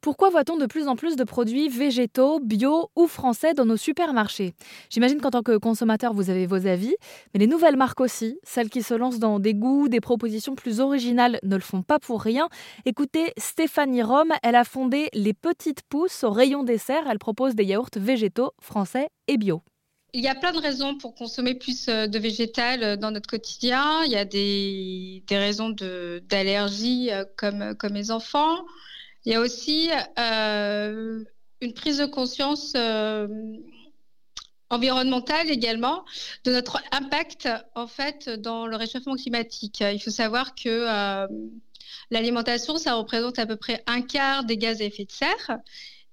Pourquoi voit-on de plus en plus de produits végétaux, bio ou français dans nos supermarchés? J'imagine qu'en tant que consommateur, vous avez vos avis, mais les nouvelles marques aussi, celles qui se lancent dans des goûts, des propositions plus originales, ne le font pas pour rien. Écoutez, Stéphanie Rome, elle a fondé Les Petites Pousses au rayon dessert. Elle propose des yaourts végétaux, français et bio. Il y a plein de raisons pour consommer plus euh, de végétal euh, dans notre quotidien. Il y a des, raisons d'allergie euh, comme, comme les enfants. Il y a aussi euh, une prise de conscience euh, environnementale également de notre impact en fait dans le réchauffement climatique. Il faut savoir que euh, l'alimentation, ça représente à peu près un quart des gaz à effet de serre.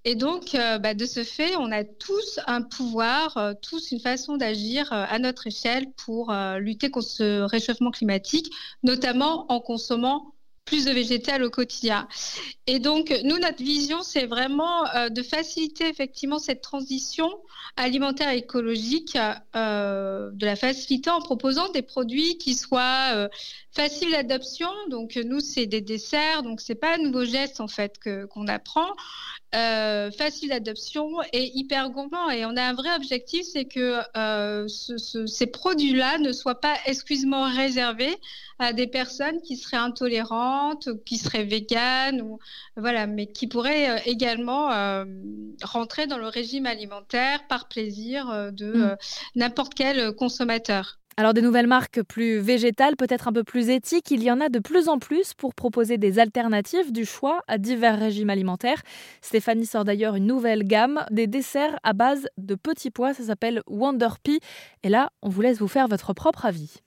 Et donc, bah, de ce fait, on a tous un pouvoir, tous une façon d'agir à notre échelle pour lutter contre ce réchauffement climatique, notamment en consommant plus de végétal au quotidien. Et donc, nous, notre vision, c'est vraiment euh, de faciliter effectivement cette transition alimentaire écologique, euh, de la faciliter en proposant des produits qui soient euh, faciles d'adoption. Donc, nous, c'est des desserts, donc c'est pas un nouveau geste en fait que qu'on apprend. facile d'adoption et hyper gourmand. Et on a un vrai objectif, c'est que ces produits-là ne soient pas exclusivement réservés à des personnes qui seraient intolérantes, qui seraient véganes, ou voilà, mais qui pourraient euh, également euh, rentrer dans le régime alimentaire par plaisir euh, de mm. n'importe quel consommateur. Alors des nouvelles marques plus végétales, peut-être un peu plus éthiques, il y en a de plus en plus pour proposer des alternatives du choix à divers régimes alimentaires. Stéphanie sort d'ailleurs une nouvelle gamme, des desserts à base de petits pois, ça s'appelle Wonder Pea. Et là, on vous laisse vous faire votre propre avis.